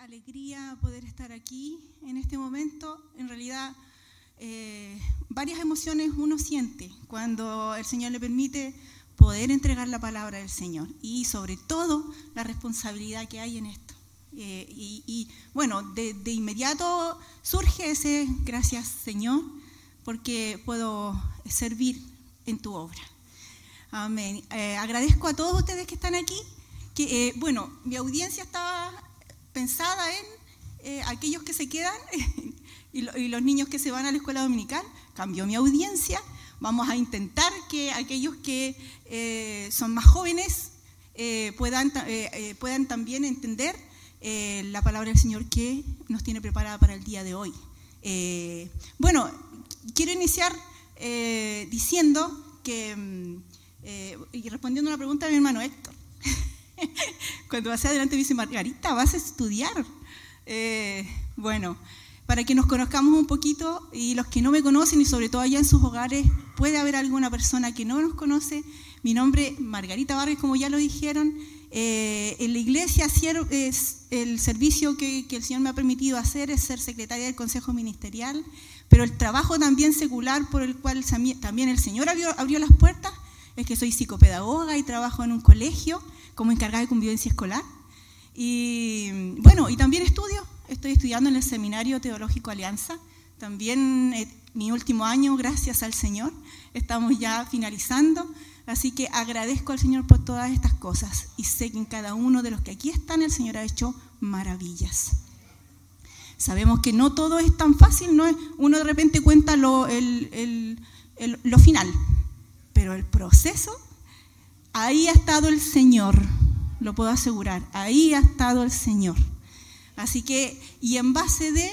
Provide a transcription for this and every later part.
alegría poder estar aquí en este momento. En realidad, eh, varias emociones uno siente cuando el Señor le permite poder entregar la palabra del Señor y sobre todo la responsabilidad que hay en esto. Eh, y, bueno, de, inmediato surge ese gracias Señor porque puedo servir en tu obra. Amén. Eh, agradezco a todos ustedes que están aquí. Que, bueno, mi audiencia estaba pensada en eh, aquellos que se quedan y, los niños que se van a la escuela dominical. Cambió mi audiencia. Vamos a intentar que aquellos que eh, son más jóvenes eh, puedan, puedan también entender la palabra del Señor que nos tiene preparada para el día de hoy. bueno, quiero iniciar diciendo que, mm, y respondiendo a una pregunta de mi hermano Héctor, Cuando vas adelante dice, Margarita, vas a estudiar. Eh, bueno, para que nos conozcamos un poquito y los que no me conocen y sobre todo allá en sus hogares, puede haber alguna persona que no nos conoce. Mi nombre es Margarita Vargas, como ya lo dijeron. Eh, en la iglesia es el servicio que, el Señor me ha permitido hacer es ser secretaria del Consejo Ministerial, pero el trabajo también secular por el cual también el Señor abrió, abrió las puertas es que soy psicopedagoga y trabajo en un colegio como encargada de convivencia escolar. Y bueno, y también estudio, estoy estudiando en el Seminario Teológico Alianza, también eh, mi último año, gracias al Señor, estamos ya finalizando, así que agradezco al Señor por todas estas cosas y sé que en cada uno de los que aquí están el Señor ha hecho maravillas. Sabemos que no todo es tan fácil, no uno de repente cuenta lo, lo final, pero el proceso Ahí ha estado el Señor, lo puedo asegurar, ahí ha estado el Señor. Así que, y en base de,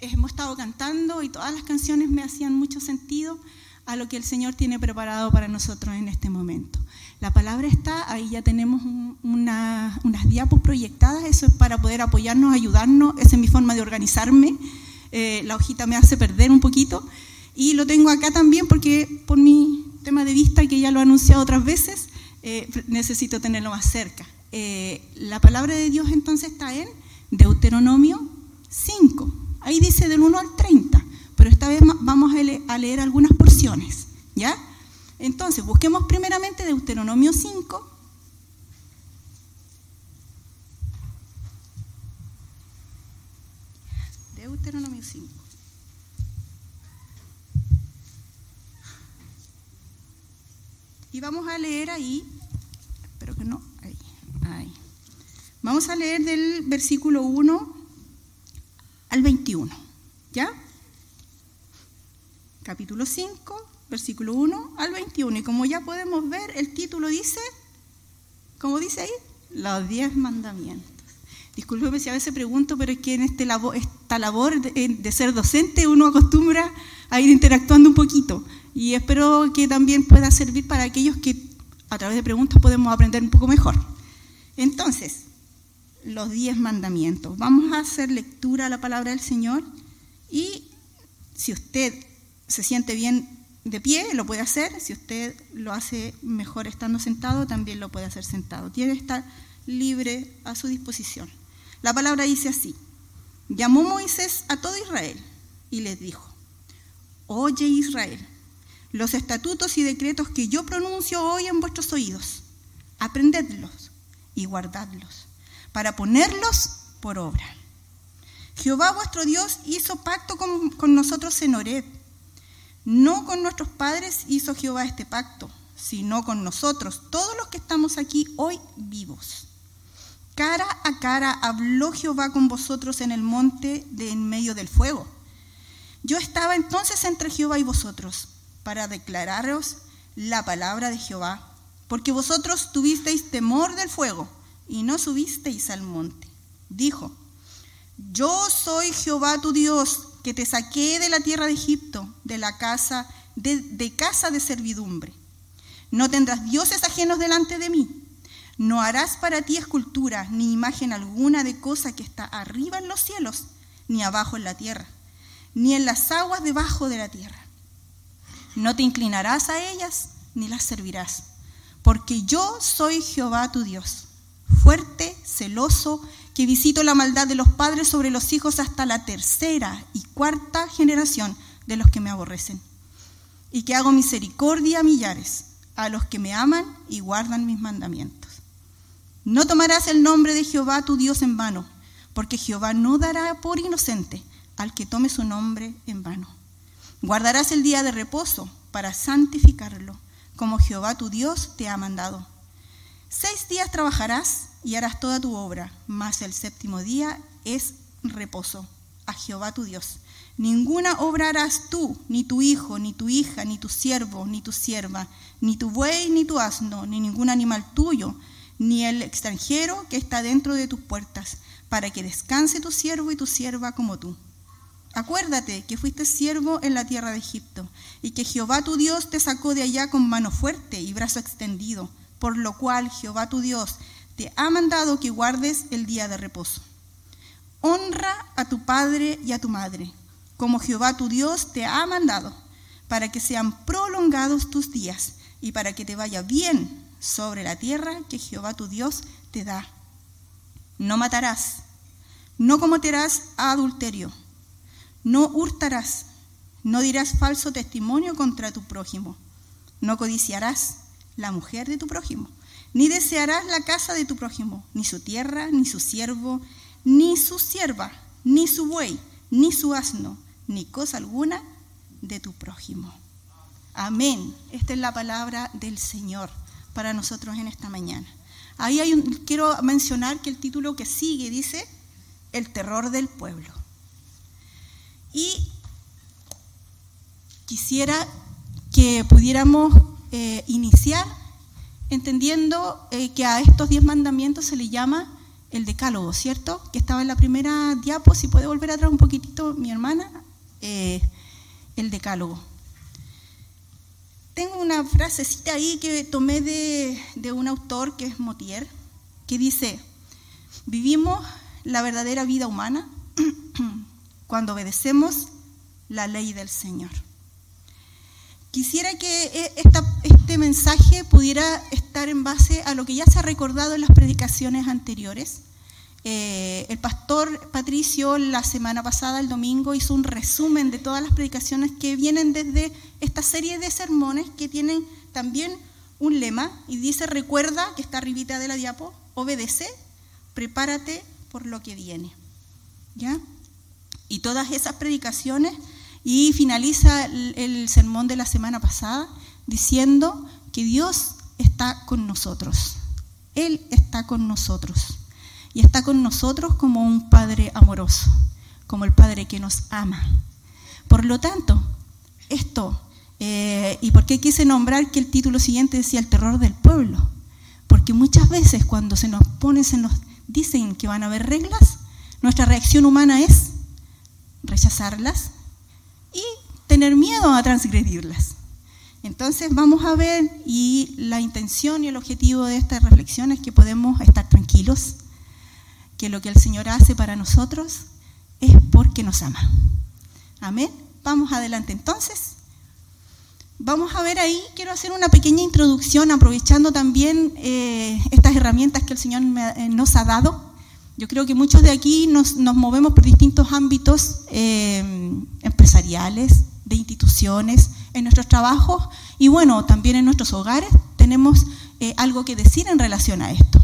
hemos estado cantando y todas las canciones me hacían mucho sentido a lo que el Señor tiene preparado para nosotros en este momento. La palabra está, ahí ya tenemos unas diapos proyectadas, eso es para poder apoyarnos, ayudarnos, esa es mi forma de organizarme, eh, la hojita me hace perder un poquito, y lo tengo acá también porque por mi tema de vista, que ya lo he anunciado otras veces, eh, necesito tenerlo más cerca. Eh, la palabra de Dios entonces está en Deuteronomio 5. Ahí dice del 1 al 30, pero esta vez vamos a leer algunas porciones. ¿Ya? Entonces, busquemos primeramente Deuteronomio 5. Deuteronomio 5. Y vamos a leer ahí, espero que no, ahí, ahí. Vamos a leer del versículo 1 al 21, ¿ya? Capítulo 5, versículo 1 al 21. Y como ya podemos ver, el título dice, ¿cómo dice ahí? Los diez mandamientos. Disculpe si a veces pregunto, pero es que en este esta labor de ser docente uno acostumbra a ir interactuando un poquito y espero que también pueda servir para aquellos que a través de preguntas podemos aprender un poco mejor. Entonces, los diez mandamientos. Vamos a hacer lectura a la palabra del Señor y si usted se siente bien de pie, lo puede hacer. Si usted lo hace mejor estando sentado, también lo puede hacer sentado. Tiene que estar libre a su disposición. La palabra dice así. Llamó Moisés a todo Israel y les dijo, Oye Israel, los estatutos y decretos que yo pronuncio hoy en vuestros oídos. Aprendedlos y guardadlos, para ponerlos por obra. Jehová vuestro Dios hizo pacto con, nosotros en Horeb. No con nuestros padres hizo Jehová este pacto, sino con nosotros, todos los que estamos aquí hoy vivos. Cara a cara habló Jehová con vosotros en el monte de en medio del fuego. Yo estaba entonces entre Jehová y vosotros para declararos la palabra de Jehová, porque vosotros tuvisteis temor del fuego y no subisteis al monte. Dijo, yo soy Jehová tu Dios, que te saqué de la tierra de Egipto, de la casa de, casa de servidumbre. No tendrás dioses ajenos delante de mí. No harás para ti escultura, ni imagen alguna de cosa que está arriba en los cielos, ni abajo en la tierra, ni en las aguas debajo de la tierra. No te inclinarás a ellas ni las servirás, porque yo soy Jehová tu Dios, fuerte, celoso, que visito la maldad de los padres sobre los hijos hasta la tercera y cuarta generación de los que me aborrecen, y que hago misericordia a millares, a los que me aman y guardan mis mandamientos. No tomarás el nombre de Jehová tu Dios en vano, porque Jehová no dará por inocente al que tome su nombre en vano. Guardarás el día de reposo para santificarlo, como Jehová tu Dios te ha mandado. Seis días trabajarás y harás toda tu obra, mas el séptimo día es reposo a Jehová tu Dios. Ninguna obra harás tú, ni tu hijo, ni tu hija, ni tu siervo, ni tu sierva, ni tu buey, ni tu asno, ni ningún animal tuyo, ni el extranjero que está dentro de tus puertas, para que descanse tu siervo y tu sierva como tú. Acuérdate que fuiste siervo en la tierra de Egipto, y que Jehová tu Dios te sacó de allá con mano fuerte y brazo extendido, por lo cual Jehová tu Dios te ha mandado que guardes el día de reposo. Honra a tu padre y a tu madre, como Jehová tu Dios te ha mandado, para que sean prolongados tus días y para que te vaya bien sobre la tierra que Jehová tu Dios te da. No matarás, no cometerás adulterio, no hurtarás, no dirás falso testimonio contra tu prójimo, no codiciarás la mujer de tu prójimo ni desearás la casa de tu prójimo, ni su tierra, ni su siervo, ni su sierva, ni su buey, ni su asno, ni cosa alguna de tu prójimo. Amén. Esta es la palabra del Señor para nosotros en esta mañana. Ahí hay un, quiero mencionar que el título que sigue dice El terror del pueblo. Y quisiera que pudiéramos eh, iniciar entendiendo eh, que a estos diez mandamientos se le llama el decálogo, ¿cierto? Que estaba en la primera diapo, si puede volver atrás un poquitito mi hermana, eh, el decálogo. Tengo una frasecita ahí que tomé de, de un autor que es Motier, que dice, vivimos la verdadera vida humana cuando obedecemos la ley del Señor. Quisiera que eh, este mensaje pudiera estar en base a lo que ya se ha recordado en las predicaciones anteriores. Eh, el pastor Patricio la semana pasada, el domingo, hizo un resumen de todas las predicaciones que vienen desde esta serie de sermones que tienen también un lema y dice, recuerda, que está arribita de la diapo, obedece, prepárate por lo que viene. ¿Ya? Y todas esas predicaciones y finaliza el, sermón de la semana pasada diciendo que Dios está con nosotros. Él está con nosotros. Y está con nosotros como un Padre amoroso, como el Padre que nos ama. Por lo tanto, esto, eh, ¿y por qué quise nombrar que el título siguiente decía el terror del pueblo? Porque muchas veces cuando se nos pone, se nos dicen que van a haber reglas, nuestra reacción humana es rechazarlas, y tener miedo a transgredirlas. Entonces vamos a ver y la intención y el objetivo de esta reflexión es que podemos estar tranquilos, que lo que el Señor hace para nosotros es porque nos ama. Amén. Vamos adelante entonces. Vamos a ver ahí, quiero hacer una pequeña introducción aprovechando también eh, estas herramientas que el Señor eh, nos ha dado yo creo que muchos de aquí nos, movemos por distintos ámbitos eh, empresariales, de instituciones, en nuestros trabajos y bueno, también en nuestros hogares tenemos eh, algo que decir en relación a esto.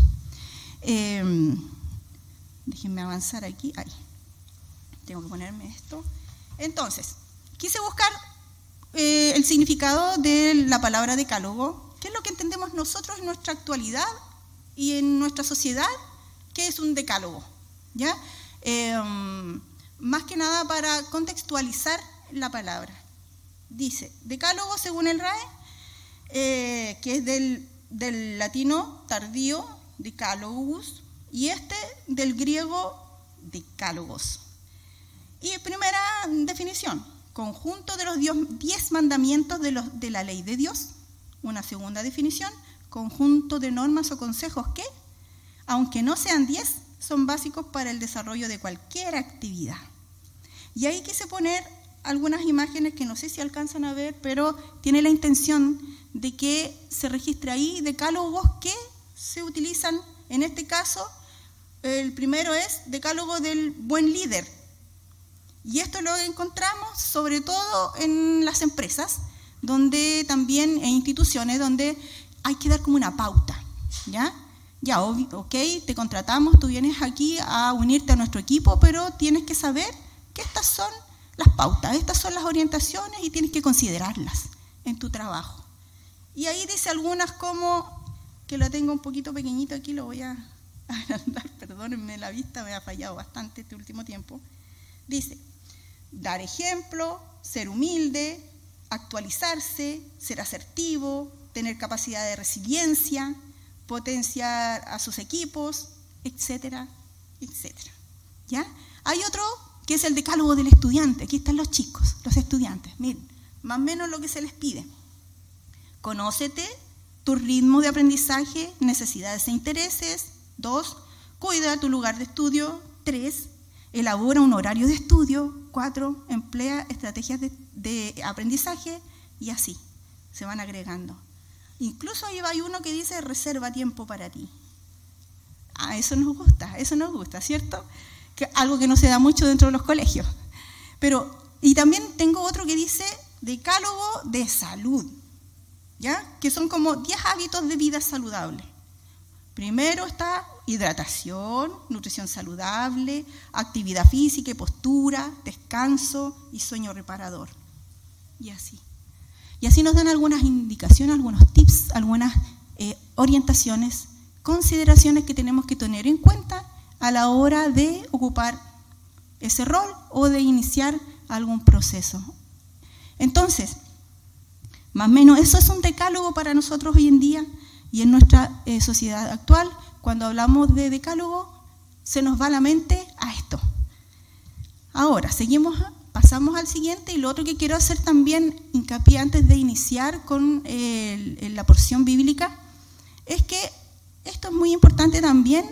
Eh, déjenme avanzar aquí. Ahí. Tengo que ponerme esto. Entonces, quise buscar el significado de la palabra decálogo, qué es lo que entendemos nosotros en nuestra actualidad y en nuestra sociedad ¿Qué es un decálogo? ¿Ya? Em, más que nada para contextualizar la palabra. Dice, decálogo según el RAE, eh, que es del, del latino tardío, decalogus, y este del griego decálogos. Y primera definición, conjunto de los diez mandamientos de, los, de la ley de Dios. Una segunda definición, conjunto de normas o consejos que aunque no sean 10, son básicos para el desarrollo de cualquier actividad. Y ahí quise poner algunas imágenes que no sé si alcanzan a ver, pero tiene la intención de que se registre ahí decálogos que se utilizan En este caso, el primero es decálogo del buen líder. Y esto lo encontramos sobre todo en las empresas, donde también en instituciones donde hay que dar como una pauta, ¿ya? Ya, ok, te contratamos, tú vienes aquí a unirte a nuestro equipo, pero tienes que saber que estas son las pautas, estas son las orientaciones y tienes que considerarlas en tu trabajo. Y ahí dice algunas como, que la tengo un poquito pequeñito aquí, lo voy a agrandar, perdónenme, la vista me ha fallado bastante este último tiempo. Dice, dar ejemplo, ser humilde, actualizarse, ser asertivo, tener capacidad de resiliencia, potenciar a sus equipos, etcétera, etcétera. ¿Ya? Hay otro que es el decálogo del estudiante. Aquí están los chicos, los estudiantes. Miren, más o menos lo que se les pide. Conócete tu ritmo de aprendizaje, necesidades e intereses. Dos, cuida tu lugar de estudio. Tres, elabora un horario de estudio. Cuatro, emplea estrategias de, aprendizaje y así se van agregando. Incluso hay uno que dice reserva tiempo para ti. Ah, eso nos gusta, eso nos gusta, ¿cierto? Que, algo que no se da mucho dentro de los colegios. Pero, y también tengo otro que dice decálogo de salud, ¿ya? Que son como 10 hábitos de vida saludable. Primero está hidratación, nutrición saludable, actividad física y postura, descanso y sueño reparador. Y así. Y así nos dan algunas indicaciones, algunos tips, algunas eh, orientaciones, consideraciones que tenemos que tener en cuenta a la hora de ocupar ese rol o de iniciar algún proceso. Entonces, más o menos, eso es un decálogo para nosotros hoy en día y en nuestra eh, sociedad actual, cuando hablamos de decálogo, se nos va la mente a esto. Ahora, seguimos, pasamos al siguiente y lo otro que quiero hacer también hincapié antes de iniciar con la porción bíblica es que esto es muy importante también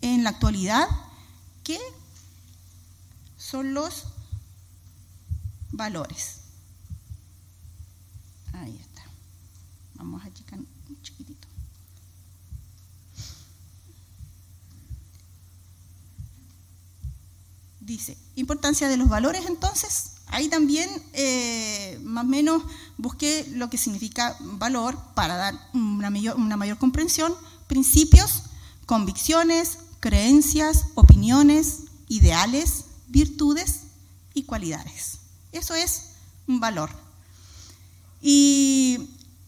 en la actualidad, que son los valores. Ahí está. Vamos a achicar un chiquitito. Dice, importancia de los valores entonces. Ahí también eh, más o menos busqué lo que significa valor para dar una mayor, una mayor comprensión. Principios, convicciones, creencias, opiniones, ideales, virtudes y cualidades. Eso es un valor. Y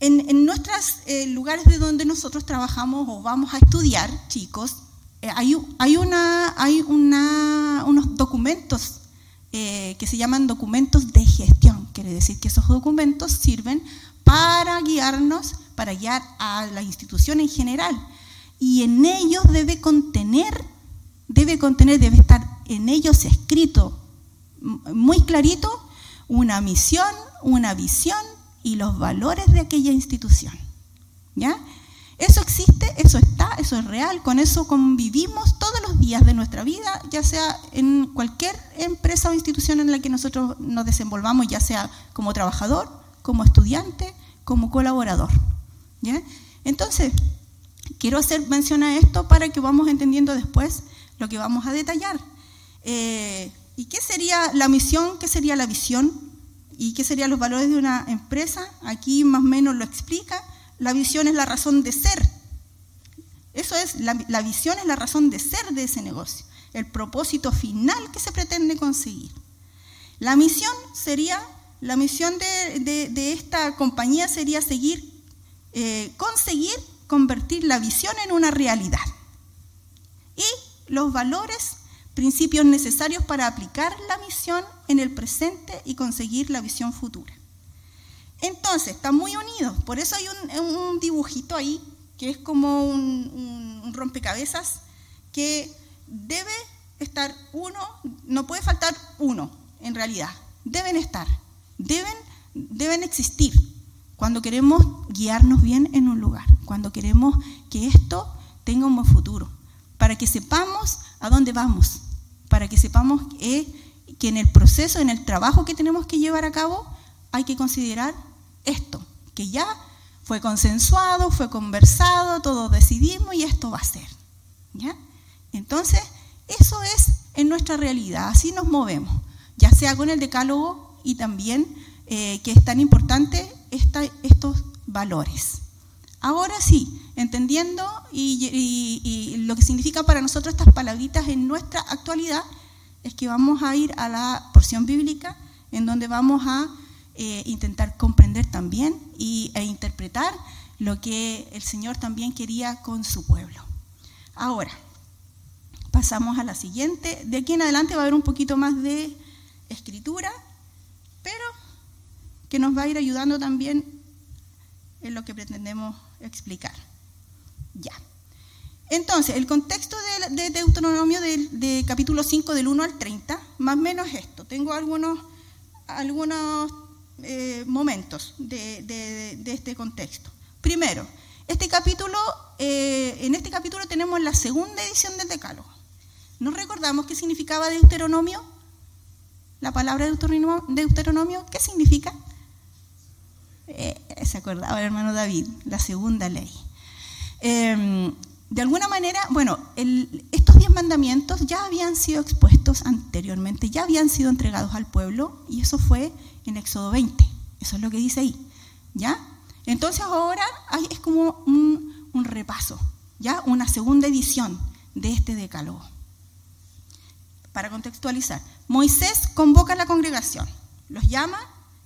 en, nuestros eh, lugares de donde nosotros trabajamos o vamos a estudiar, chicos, hay, hay, una, hay una, unos documentos eh, que se llaman documentos de gestión. Quiere decir que esos documentos sirven para guiarnos, para guiar a la institución en general. Y en ellos debe contener, debe contener, debe estar en ellos escrito muy clarito una misión, una visión y los valores de aquella institución. ¿Ya? Eso existe, eso está, eso es real, con eso convivimos todos los días de nuestra vida, ya sea en cualquier empresa o institución en la que nosotros nos desenvolvamos, ya sea como trabajador, como estudiante, como colaborador. ¿ya? Entonces, quiero hacer mención a esto para que vamos entendiendo después lo que vamos a detallar. Eh, ¿Y qué sería la misión? ¿Qué sería la visión? ¿Y qué serían los valores de una empresa? Aquí más o menos lo explica. La visión es la razón de ser. Eso es, la, visión es la razón de ser de ese negocio, el propósito final que se pretende conseguir. La misión sería, la misión de, esta compañía sería seguir, eh, conseguir convertir la visión en una realidad. Y los valores principios necesarios para aplicar la misión en el presente y conseguir la visión futura. Entonces, están muy unidos, por eso hay un, dibujito ahí que es como un, rompecabezas que debe estar uno, no puede faltar uno en realidad, deben estar, deben, deben existir. Cuando queremos guiarnos bien en un lugar, cuando queremos que esto tenga un buen futuro, para que sepamos a dónde vamos, para que sepamos que, en el proceso, en el trabajo que tenemos que llevar a cabo, hay que considerar esto, que ya fue consensuado, fue conversado, todos decidimos y esto va a ser. ¿Ya? Entonces, eso es en nuestra realidad, así nos movemos, ya sea con el decálogo y también eh, que es tan importante estos valores. Ahora sí, entendiendo y, lo que significa para nosotros estas palabritas en nuestra actualidad, es que vamos a ir a la porción bíblica en donde vamos a eh, intentar comprender también y, e interpretar lo que el Señor también quería con su pueblo. Ahora, pasamos a la siguiente. De aquí en adelante va a haber un poquito más de escritura, pero que nos va a ir ayudando también en lo que pretendemos explicar. Ya. Entonces, el contexto de, Deuteronomio de, capítulo 5 del 1 al 30, más o menos esto. Tengo algunos, algunos eh, momentos de, este contexto. Primero, este capítulo, eh, en este capítulo tenemos la segunda edición del Decálogo. ¿Nos recordamos qué significaba Deuteronomio? La palabra Deuteronomio, ¿qué significa? Eh, se acordaba el hermano David, la segunda ley. Em, de alguna manera, bueno, estos diez mandamientos ya habían sido expuestos anteriormente, ya habían sido entregados al pueblo y eso fue en Éxodo 20. Eso es lo que dice ahí. ¿Ya? Entonces ahora es como un, un repaso, ¿ya? Una segunda edición de este decálogo. Para contextualizar, Moisés convoca a la congregación, los llama,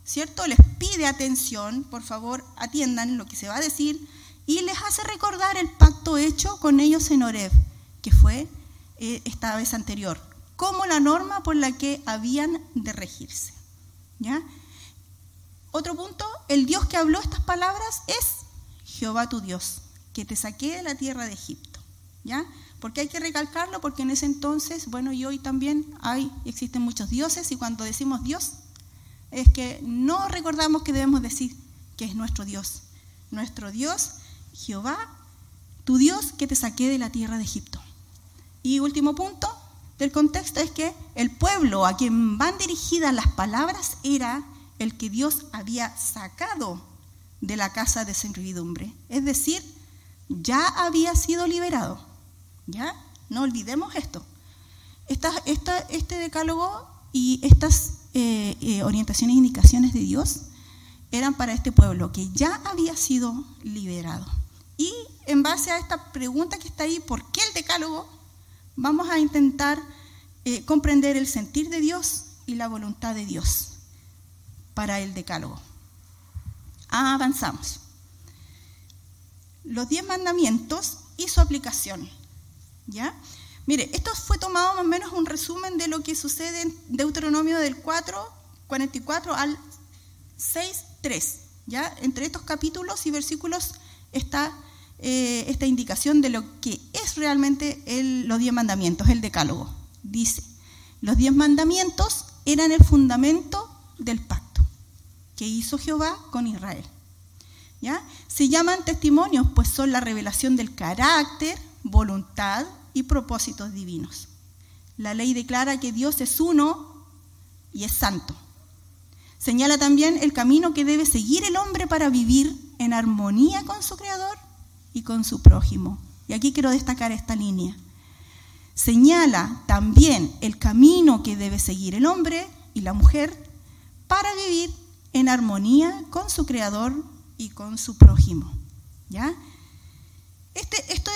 ¿cierto? Les pide atención, por favor, atiendan lo que se va a decir y les hace recordar el pacto hecho con ellos en Oreb, que fue eh, esta vez anterior, como la norma por la que habían de regirse. Otro punto, el Dios que habló estas palabras es Jehová tu Dios, que te saqué de la tierra de Egipto. ¿Ya? Porque hay que recalcarlo porque en ese entonces, bueno, y hoy también hay, existen muchos dioses y cuando decimos Dios, es que no recordamos que debemos decir que es nuestro Dios. Nuestro Dios Jehová, tu Dios que te saqué de la tierra de Egipto. Y último punto del contexto es que el pueblo a quien van dirigidas las palabras era el que Dios había sacado de la casa de servidumbre. Es decir, ya había sido liberado. ¿Ya? No olvidemos esto. este decálogo y estas eh, eh, orientaciones e indicaciones de Dios eran para este pueblo que ya había sido liberado. Y en base a esta pregunta que está ahí, ¿por qué el decálogo? Vamos a intentar eh, comprender el sentir de Dios y la voluntad de Dios para el decálogo. avanzamos. Los diez mandamientos y su aplicación. ¿Ya? Mire, esto fue tomado más o menos un resumen de lo que sucede en Deuteronomio del 4, 44 al 6, 3. ¿Ya? Entre estos capítulos y versículos está eh, esta indicación de lo que es realmente los diez mandamientos, el decálogo. Dice, los diez mandamientos eran el fundamento del pacto que hizo Jehová con Israel. ¿Ya? Se llaman testimonios, pues son la revelación del carácter, voluntad y propósitos divinos. La ley declara que Dios es uno y es santo. Señala también el camino que debe seguir el hombre para vivir en armonía con su Creador y con su prójimo. Y aquí quiero destacar esta línea. Señala también el camino que debe seguir el hombre y la mujer para vivir en armonía con su creador y con su prójimo. ¿Ya? Este, esta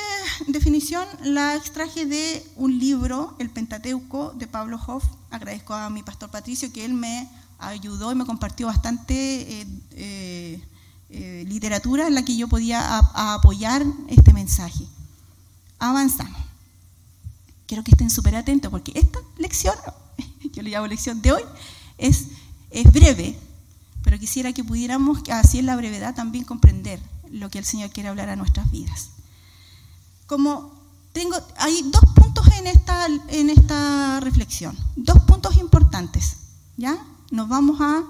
definición la extraje de un libro, El Pentateuco, de Pablo Hoff. Agradezco a mi pastor Patricio que él me ayudó y me compartió bastante eh, eh, eh, literatura en la que yo podía apoyar este mensaje. Avanzamos. Quiero que estén súper atentos porque esta lección, yo le llamo lección de hoy, es, es breve, pero quisiera que pudiéramos, así en la brevedad, también comprender lo que el Señor quiere hablar a nuestras vidas. Como tengo, hay dos puntos en esta, en esta reflexión, dos puntos importantes, ¿ya? Nos vamos a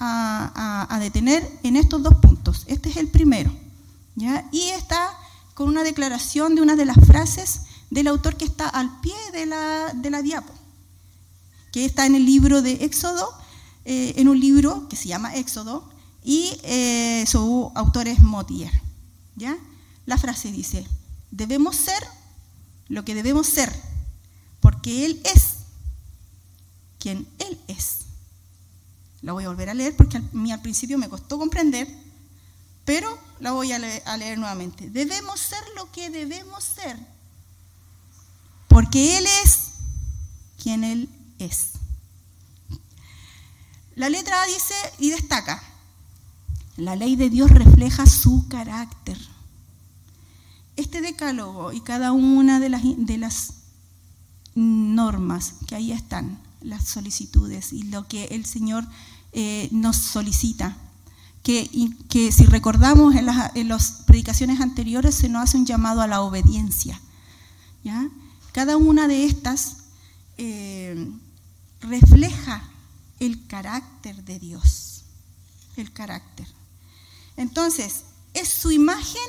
a, detener en estos dos puntos. Este es el primero. ¿ya? Y está con una declaración de una de las frases del autor que está al pie de la, de la diapo, que está en el libro de Éxodo, eh, en un libro que se llama Éxodo, y eh, su autor es Motier. ¿ya? La frase dice, debemos ser lo que debemos ser, porque Él es quien Él es. La voy a volver a leer porque a mí al principio me costó comprender, pero la voy a leer, nuevamente. Debemos ser lo que debemos ser, porque Él es quien Él es. La letra A dice y destaca, la ley de Dios refleja su carácter. Este decálogo y cada una de las, de las normas que ahí están, las solicitudes y lo que el Señor eh, nos solicita, que, si recordamos en las, en las, predicaciones anteriores se nos hace un llamado a la obediencia. ¿ya? Cada una de estas eh, refleja el carácter de Dios, el carácter. Entonces, es su imagen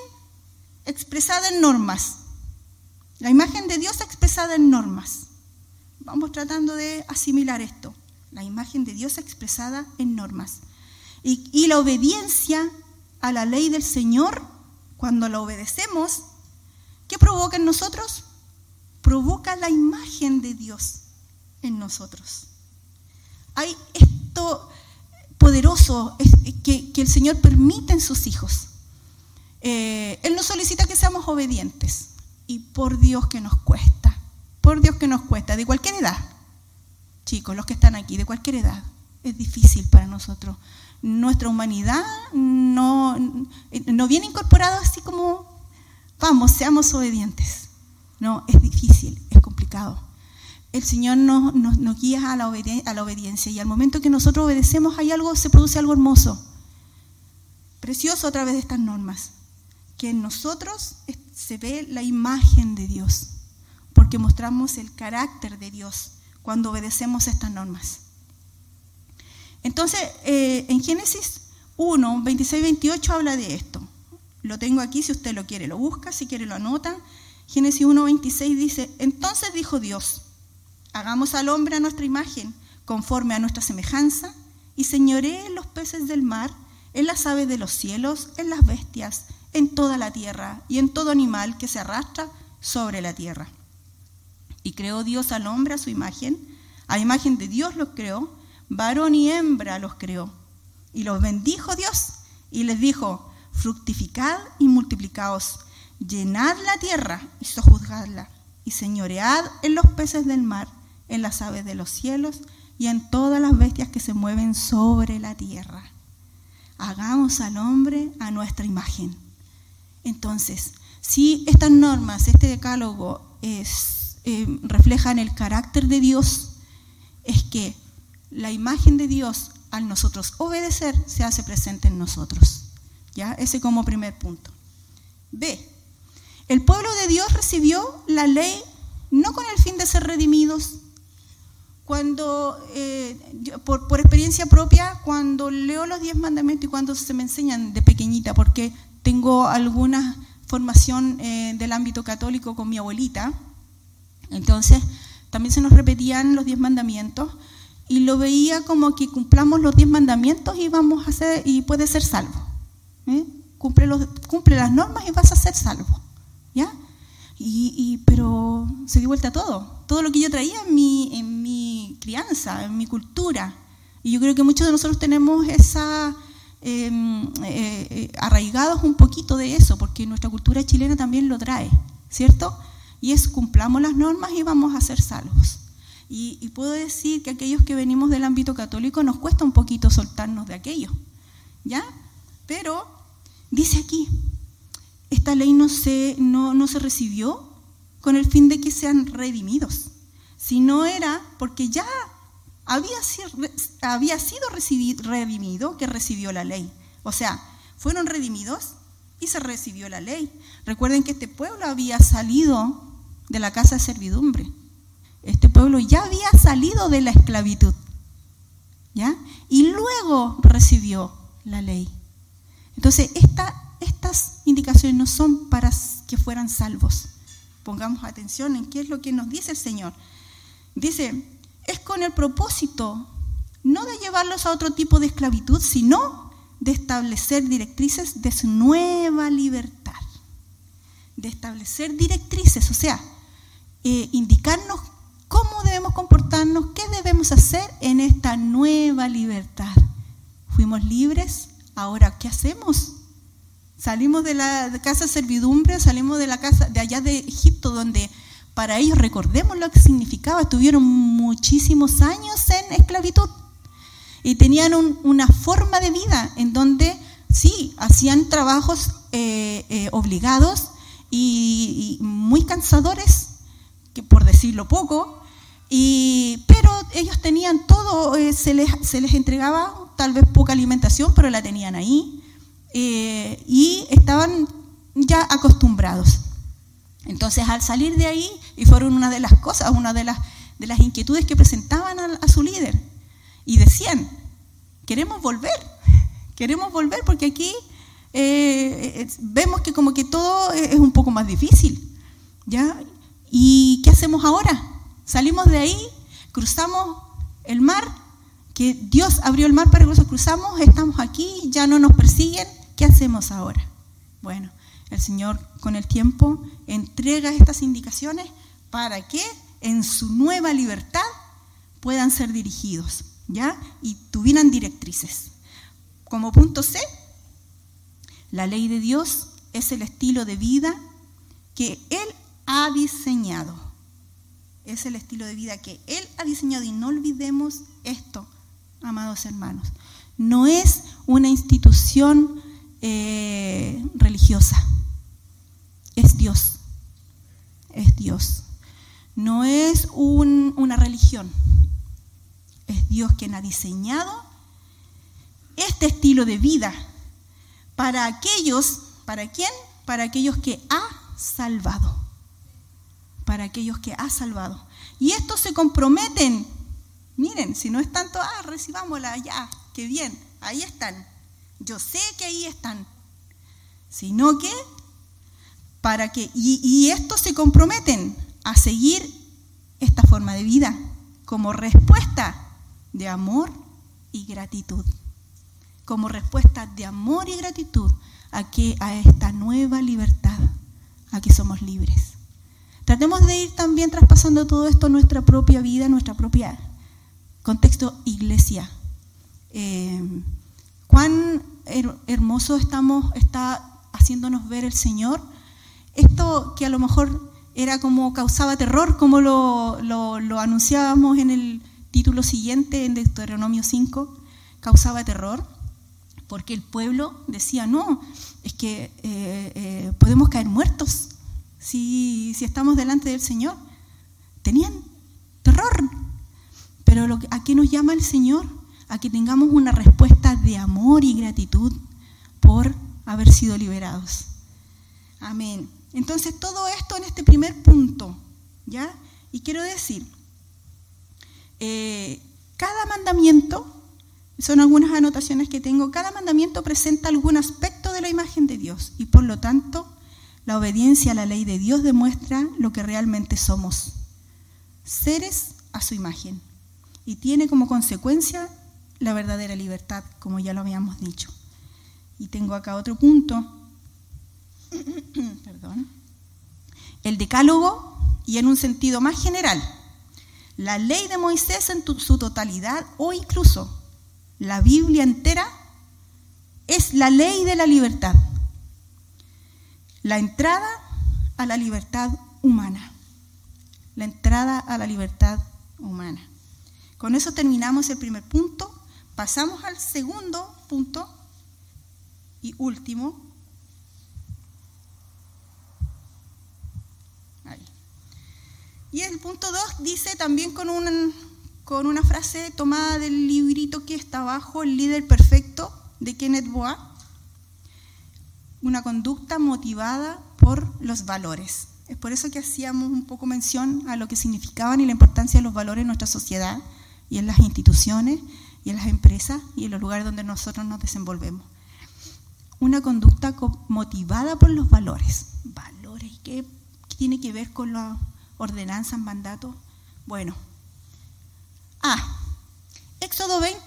expresada en normas, la imagen de Dios expresada en normas. Vamos tratando de asimilar esto, la imagen de Dios expresada en normas. Y, la obediencia a la ley del Señor, cuando la obedecemos, ¿qué provoca en nosotros? Provoca la imagen de Dios en nosotros hay esto poderoso que, el Señor permite en sus hijos. Eh, él nos solicita que seamos obedientes. Y por Dios que nos cuesta, por Dios que nos cuesta, de cualquier edad, chicos, los que están aquí, de cualquier edad, es difícil para nosotros. Nuestra humanidad no, no viene incorporada así como, vamos, seamos obedientes. No, es difícil, es complicado el Señor nos, guía a la, a la, obediencia y al momento que nosotros obedecemos hay algo, se produce algo hermoso, precioso a través de estas normas, que en nosotros se ve la imagen de Dios, porque mostramos el carácter de Dios cuando obedecemos estas normas. Entonces, eh, en Génesis 1, 26, 28 habla de esto. Lo tengo aquí, si usted lo quiere, lo busca, si quiere lo anota. Génesis 1, 26 dice, entonces dijo Dios, Hagamos al hombre a nuestra imagen, conforme a nuestra semejanza, y señoree los peces del mar, en las aves de los cielos, en las bestias, en toda la tierra y en todo animal que se arrastra sobre la tierra. Y creó Dios al hombre a su imagen, a imagen de Dios los creó, varón y hembra los creó. Y los bendijo Dios y les dijo, fructificad y multiplicaos, llenad la tierra y sojuzgadla, y señoread en los peces del mar en las aves de los cielos y en todas las bestias que se mueven sobre la tierra. Hagamos al hombre a nuestra imagen. Entonces, si estas normas, este decálogo es, eh, reflejan el carácter de Dios, es que la imagen de Dios al nosotros obedecer se hace presente en nosotros. ¿Ya? Ese como primer punto. B. El pueblo de Dios recibió la ley no con el fin de ser redimidos, cuando, eh, por, experiencia propia, cuando leo los diez mandamientos y cuando se me enseñan de pequeñita, porque tengo alguna formación eh, del ámbito católico con mi abuelita, entonces también se nos repetían los diez mandamientos y lo veía como que cumplamos los diez mandamientos y vamos a hacer y puedes ser salvo. ¿eh? Cumple, los, cumple las normas y vas a ser salvo. ¿Ya? Y, pero se dio vuelta todo. Todo lo que yo traía en mi, en mi crianza, en mi cultura. Y yo creo que muchos de nosotros tenemos esa, em, eh, eh, arraigados un poquito de eso, porque nuestra cultura chilena también lo trae, ¿cierto? Y es cumplamos las normas y vamos a ser salvos. Y, puedo decir que aquellos que venimos del ámbito católico nos cuesta un poquito soltarnos de aquello, ¿ya? Pero dice aquí, esta ley no se, no, se recibió con el fin de que sean redimidos, sino era porque ya había, había sido redimido que recibió la ley. O sea, fueron redimidos y se recibió la ley. Recuerden que este pueblo había salido de la casa de servidumbre. Este pueblo ya había salido de la esclavitud. ¿Ya? Y luego recibió la ley. Entonces, esta estas indicaciones no son para que fueran salvos. Pongamos atención en qué es lo que nos dice el Señor. Dice, es con el propósito no de llevarlos a otro tipo de esclavitud, sino de establecer directrices de su nueva libertad. De establecer directrices, o sea, eh, indicarnos cómo debemos comportarnos, qué debemos hacer en esta nueva libertad. Fuimos libres, ahora ¿qué hacemos? Salimos de la casa de servidumbre, salimos de la casa de allá de Egipto, donde para ellos recordemos lo que significaba, estuvieron muchísimos años en esclavitud y tenían una forma de vida en donde sí, hacían trabajos eh, eh, obligados y, muy cansadores, que por decirlo poco, y, pero ellos tenían todo, eh, se, les, se, les, entregaba tal vez poca alimentación, pero la tenían ahí, y estaban ya acostumbrados. Entonces, al salir de ahí, y fueron una de las cosas, una de las, de las inquietudes que presentaban a, su líder, y decían, queremos volver, queremos volver porque aquí eh, vemos que como que todo es un poco más difícil, ¿ya? ¿Y qué hacemos ahora? Salimos de ahí, cruzamos el mar, que Dios abrió el mar para que nosotros cruzamos, estamos aquí, ya no nos persiguen, ¿qué hacemos ahora? Bueno, el Señor con el tiempo entrega estas indicaciones para que en su nueva libertad puedan ser dirigidos, ¿ya? Y tuvieran directrices. Como punto C, la ley de Dios es el estilo de vida que Él ha diseñado. Es el estilo de vida que Él ha diseñado y no olvidemos esto, amados hermanos. No es una institución eh, religiosa es Dios. Es Dios. No es una religión. Es Dios quien ha diseñado este estilo de vida para aquellos, ¿para quién? Para aquellos que ha salvado. Para aquellos que ha salvado. Y estos se comprometen. Miren, si no es tanto, ah, recibámosla ya, qué bien, ahí están. Yo sé que ahí están. Sino que para que, y, estos se comprometen a seguir esta forma de vida como respuesta de amor y gratitud. Como respuesta de amor y gratitud a, que, a esta nueva libertad, a que somos libres. Tratemos de ir también traspasando todo esto a nuestra propia vida, nuestra propia contexto iglesia. Eh, cuán hermoso estamos, está haciéndonos ver el Señor esto que a lo mejor era como causaba terror, como lo, anunciábamos en el título siguiente, en Deuteronomio 5, causaba terror, porque el pueblo decía, no, es que eh, eh, podemos caer muertos si, estamos delante del Señor. Tenían terror, pero ¿a qué nos llama el Señor? A que tengamos una respuesta de amor y gratitud por haber sido liberados. Amén. Entonces, todo esto en este primer punto, ¿ya? Y quiero decir, eh, cada mandamiento, son algunas anotaciones que tengo, cada mandamiento presenta algún aspecto de la imagen de Dios y por lo tanto la obediencia a la ley de Dios demuestra lo que realmente somos, seres a su imagen, y tiene como consecuencia la verdadera libertad, como ya lo habíamos dicho. Y tengo acá otro punto. Perdón, el decálogo y en un sentido más general, la ley de Moisés en su totalidad o incluso la Biblia entera es la ley de la libertad, la entrada a la libertad humana, la entrada a la libertad humana. Con eso terminamos el primer punto, pasamos al segundo punto y último, Y el punto 2 dice también con, con una frase tomada del librito que está abajo, El líder perfecto, de Kenneth Boa, una conducta motivada por los valores. Es por eso que hacíamos un poco mención a lo que significaban y la importancia de los valores en nuestra sociedad y en las instituciones y en las empresas y en los lugares donde nosotros nos desenvolvemos. Una conducta motivada por los valores. Valores, ¿qué tiene que ver con los ordenanzas, mandatos. Bueno. Ah, Éxodo 20,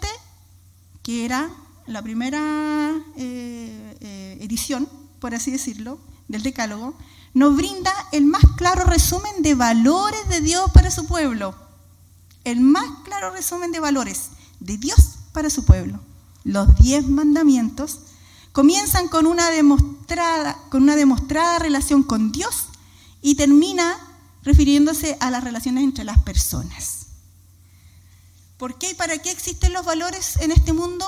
que era la primera eh, eh, edición, por así decirlo, del Decálogo, nos brinda el más claro resumen de valores de Dios para su pueblo. El más claro resumen de valores de Dios para su pueblo. Los diez mandamientos comienzan con una demostrada, con una demostrada relación con Dios y termina refiriéndose a las relaciones entre las personas. ¿Por qué y para qué existen los valores en este mundo,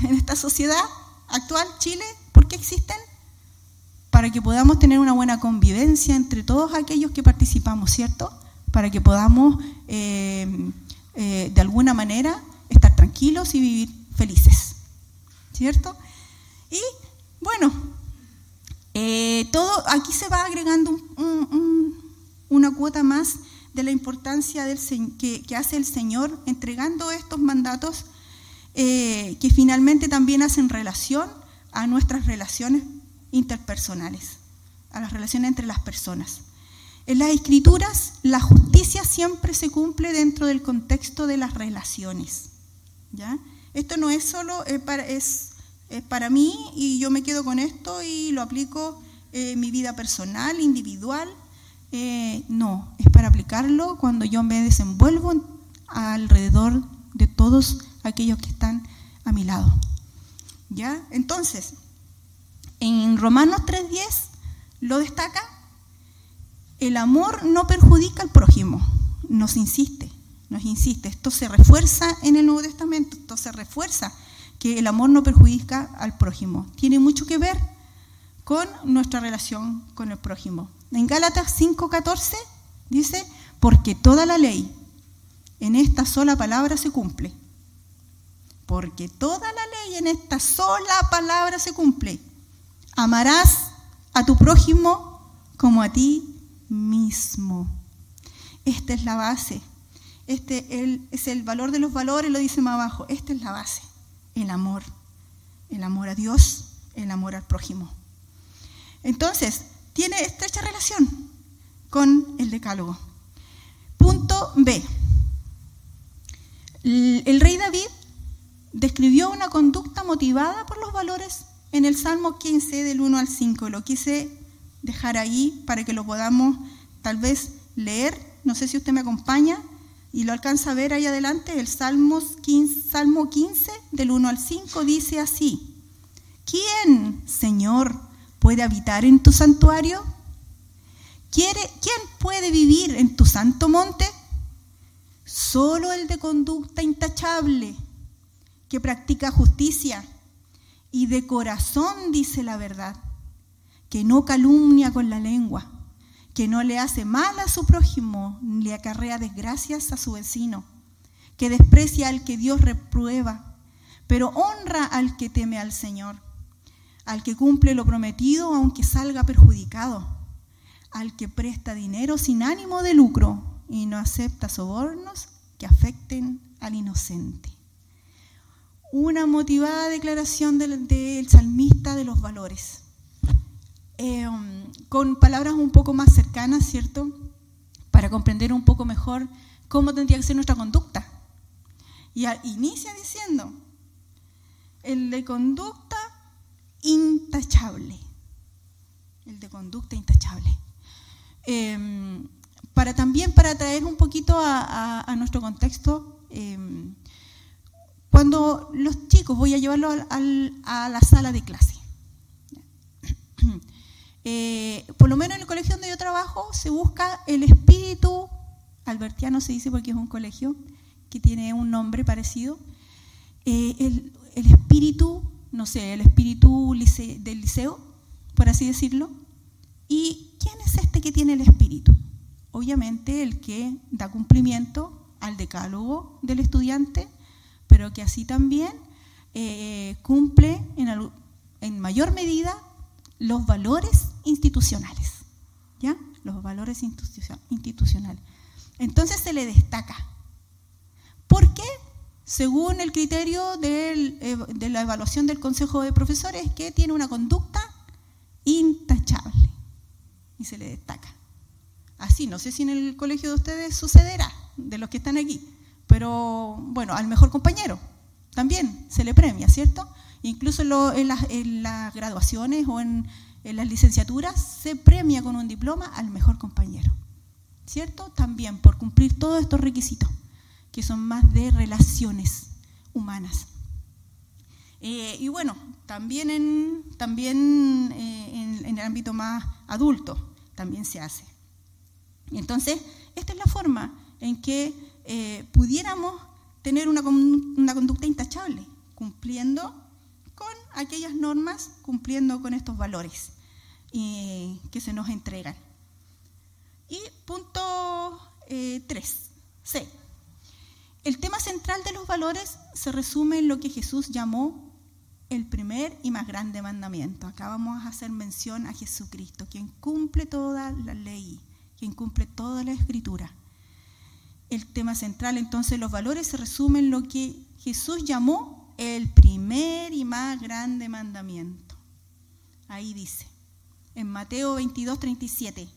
en esta sociedad actual, Chile? ¿Por qué existen? Para que podamos tener una buena convivencia entre todos aquellos que participamos, ¿cierto? Para que podamos, eh, eh, de alguna manera, estar tranquilos y vivir felices, ¿cierto? Y bueno, eh, todo aquí se va agregando una cuota más de la importancia del, que, hace el Señor entregando estos mandatos eh, que finalmente también hacen relación a nuestras relaciones interpersonales, a las relaciones entre las personas. En las escrituras, la justicia siempre se cumple dentro del contexto de las relaciones. ¿ya? Esto no es solo eh, para, es para mí y yo me quedo con esto y lo aplico en mi vida personal, individual. Eh, no, es para aplicarlo cuando yo me desenvuelvo alrededor de todos aquellos que están a mi lado. ¿Ya? Entonces, en Romanos 3.10 lo destaca, el amor no perjudica al prójimo, nos insiste, nos insiste, esto se refuerza en el Nuevo Testamento, esto se refuerza que el amor no perjudica al prójimo. Tiene mucho que ver con nuestra relación con el prójimo. En Gálatas 5:14 dice, porque toda la ley en esta sola palabra se cumple. Porque toda la ley en esta sola palabra se cumple. Amarás a tu prójimo como a ti mismo. Esta es la base. Este es el valor de los valores, lo dice más abajo. Esta es la base el amor, el amor a Dios, el amor al prójimo. Entonces, tiene estrecha relación con el decálogo. Punto B. El rey David describió una conducta motivada por los valores en el Salmo 15 del 1 al 5. Lo quise dejar ahí para que lo podamos tal vez leer. No sé si usted me acompaña y lo alcanza a ver ahí adelante, el Salmo 15, Salmo 15 del 1 al 5 dice así, ¿quién, Señor, puede habitar en tu santuario? ¿Quién puede vivir en tu santo monte? Solo el de conducta intachable, que practica justicia y de corazón dice la verdad, que no calumnia con la lengua que no le hace mal a su prójimo, ni le acarrea desgracias a su vecino, que desprecia al que Dios reprueba, pero honra al que teme al Señor, al que cumple lo prometido aunque salga perjudicado, al que presta dinero sin ánimo de lucro y no acepta sobornos que afecten al inocente. Una motivada declaración del, salmista de los valores eh, con palabras un poco más cercanas, ¿cierto? Para comprender un poco mejor cómo tendría que ser nuestra conducta. Y inicia diciendo, el de conducta intachable. El de conducta intachable. Em, para también para traer un poquito a, nuestro contexto, em, cuando los chicos, voy a llevarlos a la sala de clase. Eh, por lo menos en el colegio donde yo trabajo, se busca el espíritu, albertiano se dice porque es un colegio que tiene un nombre parecido, eh, el, espíritu, no sé, el espíritu del liceo, por así decirlo. ¿Y quién es este que tiene el espíritu? Obviamente el que da cumplimiento al decálogo del estudiante, pero que así también eh, cumple en, en mayor medida los valores institucionales. ¿Ya? Los valores institucionales. Entonces se le destaca. ¿Por qué? Según el criterio eh, de la evaluación del Consejo de Profesores, que tiene una conducta intachable. Y se le destaca. Así, no sé si en el colegio de ustedes sucederá, de los que están aquí, pero bueno, al mejor compañero también se le premia, ¿cierto? Incluso en, las, graduaciones o en en las licenciaturas se premia con un diploma al mejor compañero. ¿Cierto? También por cumplir todos estos requisitos, que son más de relaciones humanas. Eh, y bueno, también, en, también eh, en, el ámbito más adulto también se hace. Entonces, esta es la forma en que eh, pudiéramos tener una, conducta intachable, cumpliendo con aquellas normas, cumpliendo con estos valores que se nos entregan. Y punto 3, C. El tema central de los valores se resume en lo que Jesús llamó el primer y más grande mandamiento. Acá vamos a hacer mención a Jesucristo, quien cumple toda la ley, quien cumple toda la escritura. El tema central, entonces, los valores se resumen en lo que Jesús llamó el primer y más grande mandamiento. Ahí dice, en Mateo 22, 37,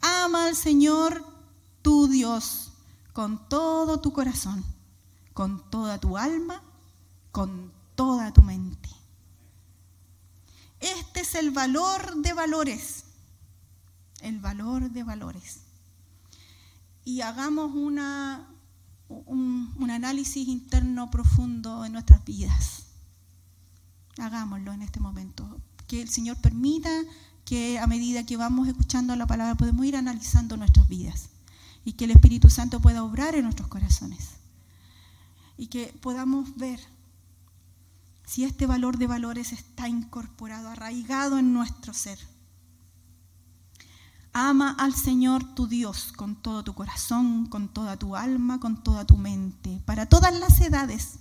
ama al Señor tu Dios con todo tu corazón, con toda tu alma, con toda tu mente. Este es el valor de valores, el valor de valores. Y hagamos un, un análisis interno profundo en nuestras vidas. Hagámoslo en este momento. Que el Señor permita que a medida que vamos escuchando la palabra podemos ir analizando nuestras vidas y que el Espíritu Santo pueda obrar en nuestros corazones y que podamos ver si este valor de valores está incorporado, arraigado en nuestro ser. Ama al Señor tu Dios con todo tu corazón, con toda tu alma, con toda tu mente, para todas las edades,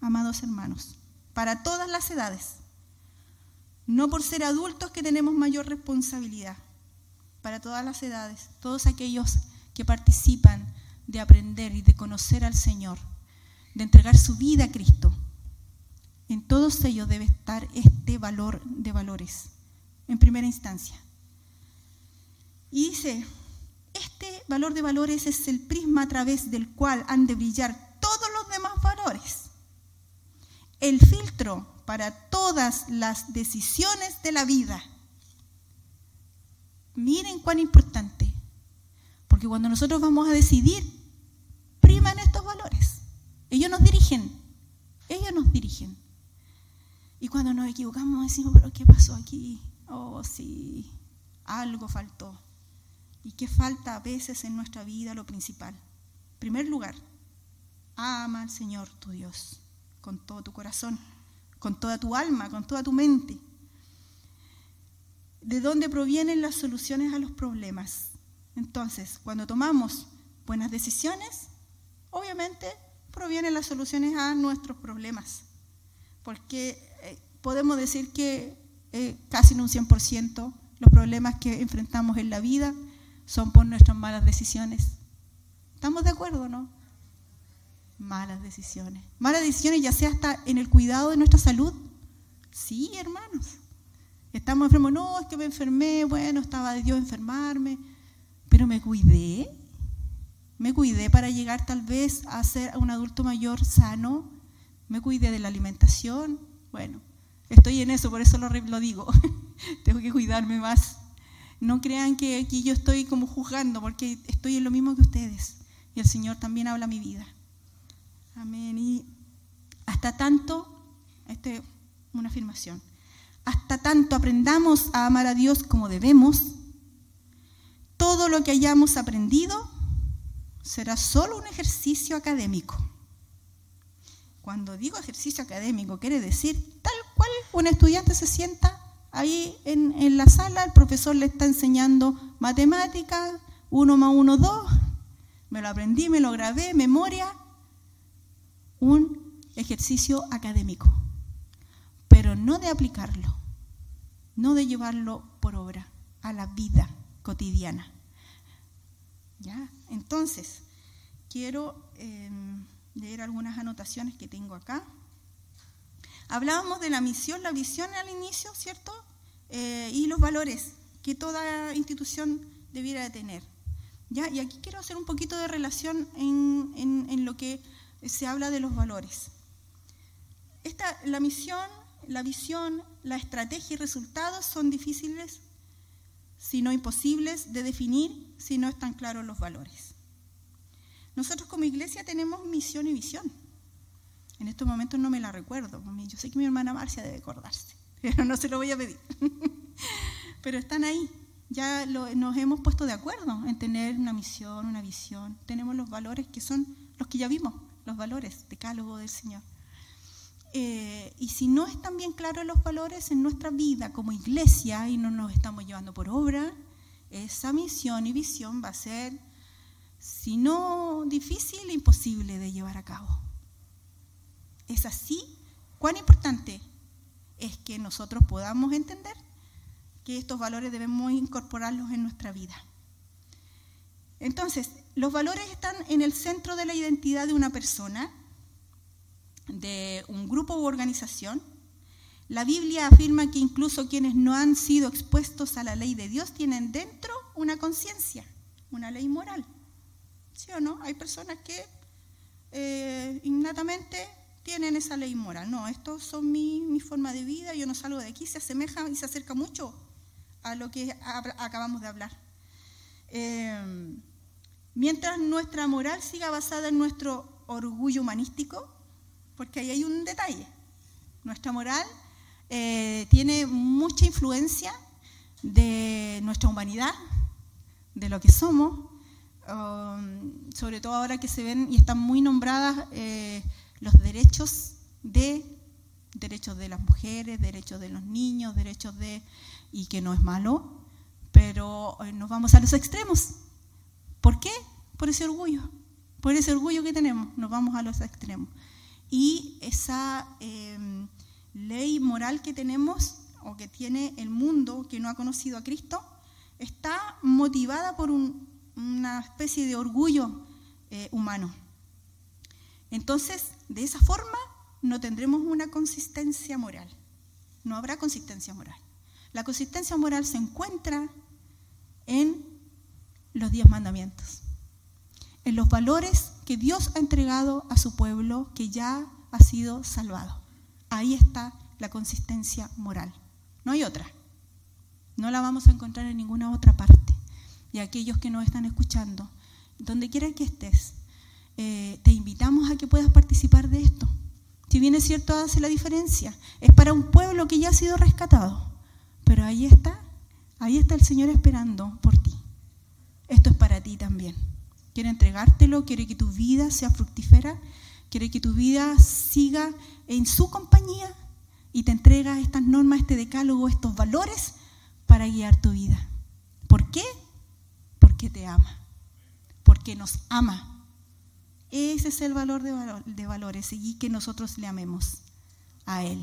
amados hermanos, para todas las edades. No por ser adultos que tenemos mayor responsabilidad, para todas las edades, todos aquellos que participan de aprender y de conocer al Señor, de entregar su vida a Cristo en todos ellos debe estar este valor de valores, en primera instancia. Y dice, este valor de valores es el prisma a través del cual han de brillar todos los demás valores. El filtro para todas las decisiones de la vida. Miren cuán importante, porque cuando nosotros vamos a decidir, priman estos valores. Ellos nos dirigen, ellos nos dirigen. Y cuando nos equivocamos decimos, pero ¿qué pasó aquí? Oh, sí, algo faltó. ¿Y qué falta a veces en nuestra vida lo principal? En primer lugar, ama al Señor tu Dios con todo tu corazón, con toda tu alma, con toda tu mente. ¿De dónde provienen las soluciones a los problemas? Entonces, cuando tomamos buenas decisiones, obviamente provienen las soluciones a nuestros problemas. Porque podemos decir que eh, casi en un 100% los problemas que enfrentamos en la vida son por nuestras malas decisiones. ¿Estamos de acuerdo no? Malas decisiones. Malas decisiones ya sea hasta en el cuidado de nuestra salud. Sí, hermanos. Estamos enfermos. No, es que me enfermé. Bueno, estaba de Dios enfermarme. Pero me cuidé. Me cuidé para llegar tal vez a ser un adulto mayor sano. Me cuidé de la alimentación. Bueno, Estoy en eso, por eso lo, lo digo. Tengo que cuidarme más. No crean que aquí yo estoy como juzgando, porque estoy en lo mismo que ustedes. Y el Señor también habla mi vida. Amén. Y hasta tanto, este, una afirmación, hasta tanto aprendamos a amar a Dios como debemos, todo lo que hayamos aprendido será solo un ejercicio académico. Cuando digo ejercicio académico, quiere decir tal cual un estudiante se sienta ahí en, la sala, el profesor le está enseñando matemáticas, uno más uno, dos, me lo aprendí, me lo grabé, memoria, un ejercicio académico, pero no de aplicarlo, no de llevarlo por obra a la vida cotidiana. ¿Ya? Entonces, quiero... Em, leer algunas anotaciones que tengo acá. Hablábamos de la misión, la visión al inicio, ¿cierto? Eh, y los valores que toda institución debiera de tener. ¿ya? Y aquí quiero hacer un poquito de relación en, lo que se habla de los valores. Esta, la misión la visión, la estrategia y resultados son difíciles, si no imposibles, de definir si no están claros los valores. Nosotros como iglesia tenemos misión y visión. En estos momentos no me la recuerdo. Yo sé que mi hermana Marcia debe acordarse, pero no se lo voy a pedir. pero están ahí. Ya nos hemos puesto de acuerdo en tener una misión, una visión. Tenemos los valores que son los que ya vimos, los valores, decálogo del Señor. Eh, y si no están bien claros los valores en nuestra vida como iglesia y no nos estamos llevando por obra, esa misión y visión va a ser, si no difícil, imposible de llevar a cabo. Es así. ¿Cuán importante es que nosotros podamos entender que estos valores debemos incorporarlos en nuestra vida? Entonces, los valores están en el centro de la identidad de una persona de un grupo u organización. La Biblia afirma que incluso quienes no han sido expuestos a la ley de Dios tienen dentro una conciencia, una ley moral. ¿Sí o no? Hay personas que eh, innatamente tienen esa ley moral. No, esto son mi, forma de vida, yo no salgo de aquí, se asemeja y se acerca mucho a lo que acabamos de hablar. Eh, mientras nuestra moral siga basada en nuestro orgullo humanístico, porque ahí hay un detalle. Nuestra moral eh, tiene mucha influencia de nuestra humanidad, de lo que somos, um, sobre todo ahora que se ven y están muy nombradas eh, los derechos de derechos de las mujeres, derechos de los niños, derechos de y que no es malo, pero eh, nos vamos a los extremos. ¿Por qué? Por ese orgullo, por ese orgullo que tenemos, nos vamos a los extremos y esa em, ley moral que tenemos o que tiene el mundo que no ha conocido a Cristo está motivada por una especie de orgullo eh, humano. Entonces, de esa forma no tendremos una consistencia moral. No habrá consistencia moral. La consistencia moral se encuentra en los diez mandamientos, en los valores que Dios ha entregado a su pueblo que ya ha sido salvado. Ahí está la consistencia moral. No hay otra. No la vamos a encontrar en ninguna otra parte. Y aquellos que nos están escuchando, donde quiera que estés, eh, te invitamos a que puedas participar de esto. Si bien es cierto, hace la diferencia. Es para un pueblo que ya ha sido rescatado. Pero ahí está, ahí está el Señor esperando por ti. Esto es para ti también quiere entregártelo, quiere que tu vida sea fructífera, quiere que tu vida siga en su compañía y te entrega estas normas, este decálogo, estos valores para guiar tu vida. ¿Por qué? Porque te ama, porque nos ama. Ese es el valor de, valores y que nosotros le amemos a Él.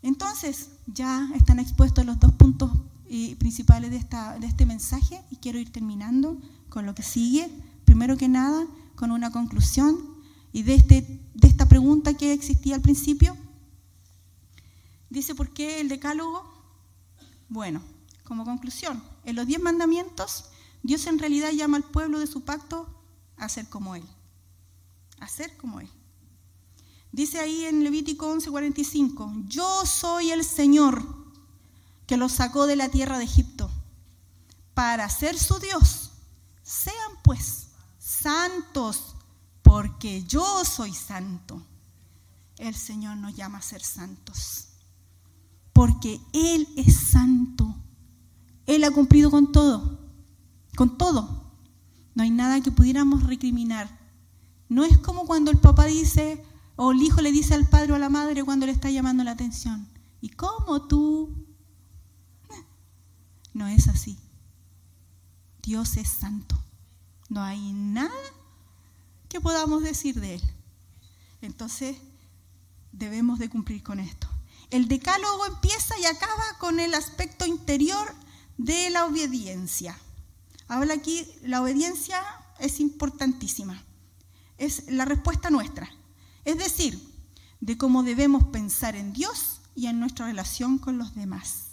Entonces, ya están expuestos los dos puntos eh, principales de, este mensaje y quiero ir terminando con lo que sigue, primero que nada, con una conclusión y este, de esta pregunta que existía al principio. Dice, ¿por qué el decálogo? Bueno, como conclusión, en los diez mandamientos, Dios en realidad llama al pueblo de su pacto a ser como Él. A ser como Él. Dice ahí en Levítico 11:45, yo soy el Señor que los sacó de la tierra de Egipto para ser su Dios sean pues santos, porque yo soy santo. El Señor nos llama a ser santos, porque Él es santo. Él ha cumplido con todo, con todo. No hay nada que pudiéramos recriminar. No es como cuando el papá dice, o el hijo le dice al padre o a la madre cuando le está llamando la atención. ¿Y cómo tú? No es así. Dios es santo. No hay nada que podamos decir de Él. Entonces, debemos de cumplir con esto. El decálogo empieza y acaba con el aspecto interior de la obediencia. Habla aquí, la obediencia es importantísima. Es la respuesta nuestra. Es decir, de cómo debemos pensar en Dios y en nuestra relación con los demás.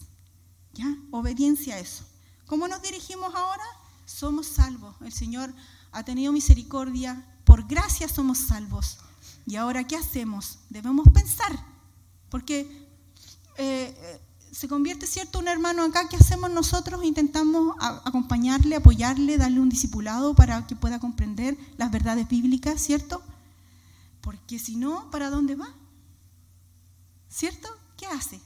¿Ya? Obediencia a eso. ¿Cómo nos dirigimos ahora? somos salvos. El Señor ha tenido misericordia, por gracia somos salvos. ¿Y ahora qué hacemos? Debemos pensar Porque eh, se convierte, ¿cierto?, un hermano acá, ¿qué hacemos nosotros? Intentamos acompañarle, apoyarle, darle un discipulado para que pueda comprender las verdades bíblicas, ¿cierto? Porque si no, ¿para dónde va? ¿Cierto? ¿Qué hace?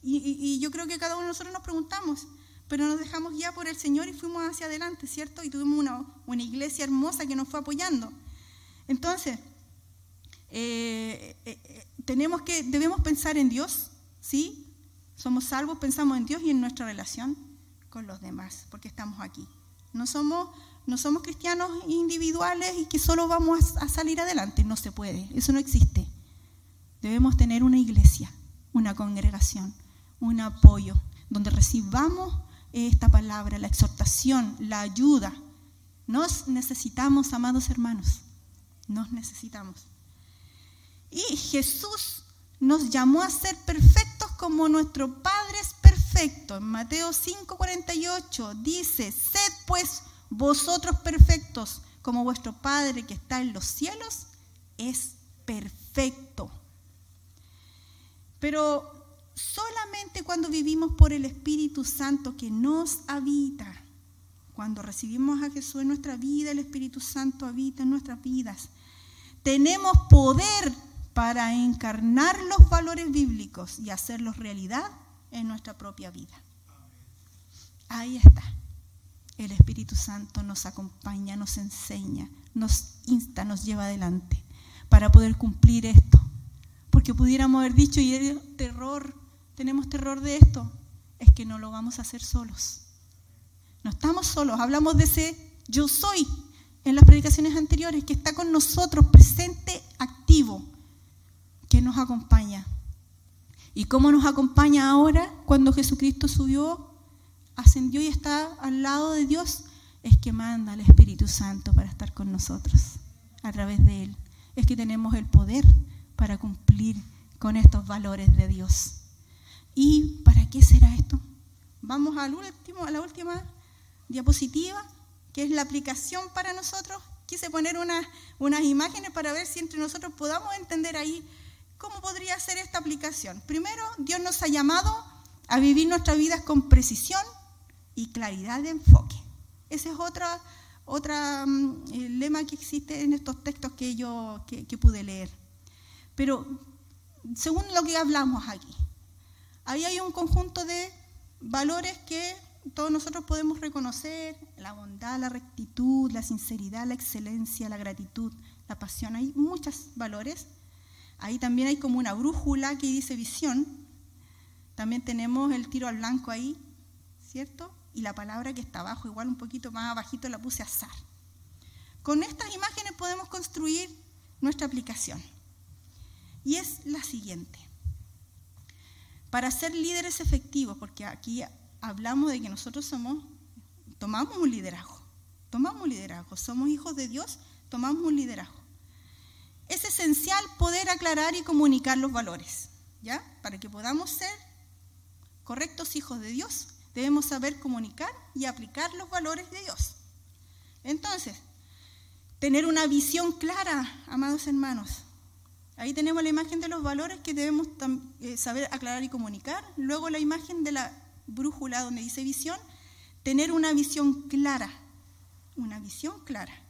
Y, yo creo que cada uno de nosotros nos preguntamos, pero nos dejamos ya por el Señor y fuimos hacia adelante, ¿cierto? Y tuvimos una, una iglesia hermosa que nos fue apoyando. Entonces, eh, eh, eh, tenemos que, debemos pensar en Dios, ¿sí? Somos salvos, pensamos en Dios y en nuestra relación con los demás, porque estamos aquí. No somos, no somos cristianos individuales y que solo vamos a, salir adelante, no se puede, eso no existe. Debemos tener una iglesia, una congregación, un apoyo, donde recibamos esta palabra, la exhortación, la ayuda. Nos necesitamos, amados hermanos, nos necesitamos. Y Jesús nos llamó a ser perfectos como nuestro Padre es perfecto. En Mateo 5:48 dice, sed pues vosotros perfectos como vuestro Padre que está en los cielos es perfecto. Pero solamente cuando vivimos por el Espíritu Santo que nos habita, cuando recibimos a Jesús en nuestra vida, el Espíritu Santo habita en nuestras vidas, tenemos poder para encarnar los valores bíblicos y hacerlos realidad en nuestra propia vida. Ahí está. El Espíritu Santo nos acompaña, nos enseña, nos insta, nos lleva adelante para poder cumplir esto. Porque pudiéramos haber dicho, y terror, tenemos terror de esto, es que no lo vamos a hacer solos. No estamos solos, hablamos de ese yo soy en las predicaciones anteriores, que está con nosotros presente, activo que nos acompaña. ¿Y cómo nos acompaña ahora cuando Jesucristo subió, ascendió y está al lado de Dios? Es que manda al Espíritu Santo para estar con nosotros a través de Él. Es que tenemos el poder para cumplir con estos valores de Dios. ¿Y para qué será esto? Vamos al último, a la última diapositiva, que es la aplicación para nosotros. Quise poner unas, unas imágenes para ver si entre nosotros podamos entender ahí ¿Cómo podría ser esta aplicación? Primero, Dios nos ha llamado a vivir nuestras vidas con precisión y claridad de enfoque. Ese es otra, otra mm, lema que existe en estos textos que yo que, pude leer. Pero según lo que hablamos aquí, ahí hay un conjunto de valores que todos nosotros podemos reconocer, la bondad, la rectitud, la sinceridad, la excelencia, la gratitud, la pasión. Hay muchos valores Ahí también hay como una brújula que dice visión. También tenemos el tiro al blanco ahí, ¿cierto? Y la palabra que está abajo, igual un poquito más abajito, la puse azar. Con estas imágenes podemos construir nuestra aplicación. Y es la siguiente. Para ser líderes efectivos, porque aquí hablamos de que nosotros somos, tomamos un liderazgo, tomamos un liderazgo, somos hijos de Dios, tomamos un liderazgo es esencial poder aclarar y comunicar los valores, ¿ya? Para que podamos ser correctos hijos de Dios, debemos saber comunicar y aplicar los valores de Dios. Entonces, tener una visión clara, amados hermanos. Ahí tenemos la imagen de los valores que debemos eh, saber aclarar y comunicar. Luego la imagen de la brújula donde dice visión. Tener una visión clara. Una visión clara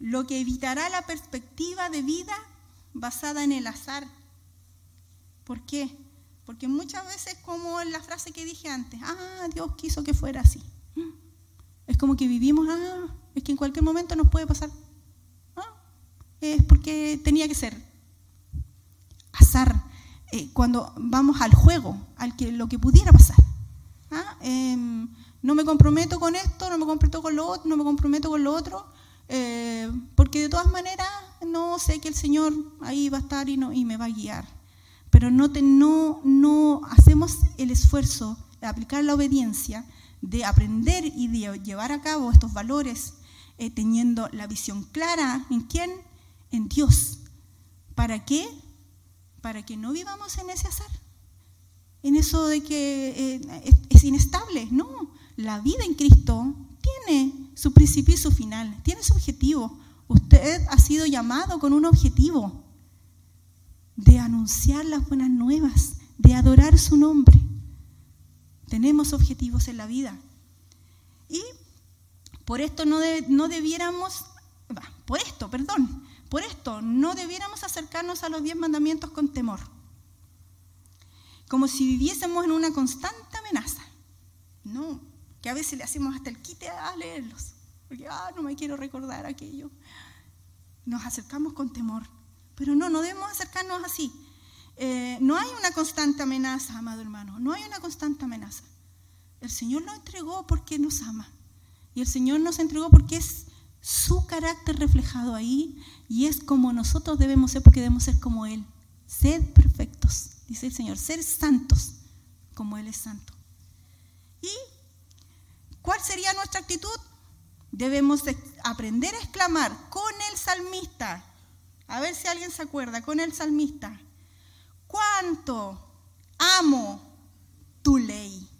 lo que evitará la perspectiva de vida basada en el azar. ¿Por qué? Porque muchas veces, como en la frase que dije antes, ah, Dios quiso que fuera así. Es como que vivimos, ah, es que en cualquier momento nos puede pasar. Ah, es porque tenía que ser. Azar. Eh, cuando vamos al juego, al que lo que pudiera pasar. Ah, em, no me comprometo con esto, no me comprometo con lo otro, no me comprometo con lo otro, eh, porque de todas maneras no sé que el Señor ahí va a estar y, no, me va a guiar. Pero no, te, hacemos el esfuerzo de aplicar la obediencia, de aprender y de llevar a cabo estos valores, eh, teniendo la visión clara en quién, en Dios. ¿Para qué? Para que no vivamos en ese azar, en eso de que eh, es inestable. No, la vida en Cristo tiene su principio y su final, tiene su objetivo. Usted ha sido llamado con un objetivo. de anunciar las buenas nuevas, de adorar su nombre. Tenemos objetivos en la vida. Y por esto no, no debiéramos, por esto, perdón, por esto no debiéramos acercarnos a los diez mandamientos con temor, como si viviésemos en una constante amenaza. No, que a veces le hacemos hasta el quite a leerlos, porque ah, no me quiero recordar aquello. Nos acercamos con temor, pero no, no debemos acercarnos así. Eh, no hay una constante amenaza, amado hermano, no hay una constante amenaza. El Señor nos entregó porque nos ama. Y el Señor nos entregó porque es su carácter reflejado ahí y es como nosotros debemos ser porque debemos ser como Él. Sed perfectos, dice el Señor, ser santos como Él es santo. ¿Y cuál sería nuestra actitud? Debemos aprender a exclamar con el salmista. A ver si alguien se acuerda, con el salmista. ¿Cuánto amo tu ley?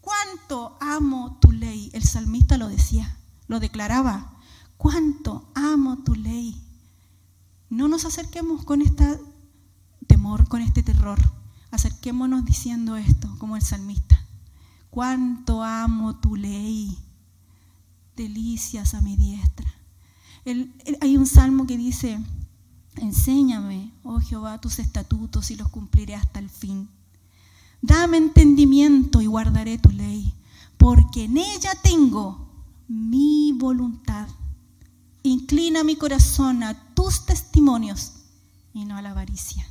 ¿Cuánto amo tu ley? El salmista lo decía, lo declaraba. ¿Cuánto amo tu ley? No nos acerquemos con este temor, con este terror. Acerquémonos diciendo esto, como el salmista. Cuánto amo tu ley. Delicias a mi diestra. hay un salmo que dice, enséñame, oh Jehová, tus estatutos y los cumpliré hasta el fin. Dame entendimiento y guardaré tu ley, porque en ella tengo mi voluntad. Inclina mi corazón a tus testimonios y no a la avaricia.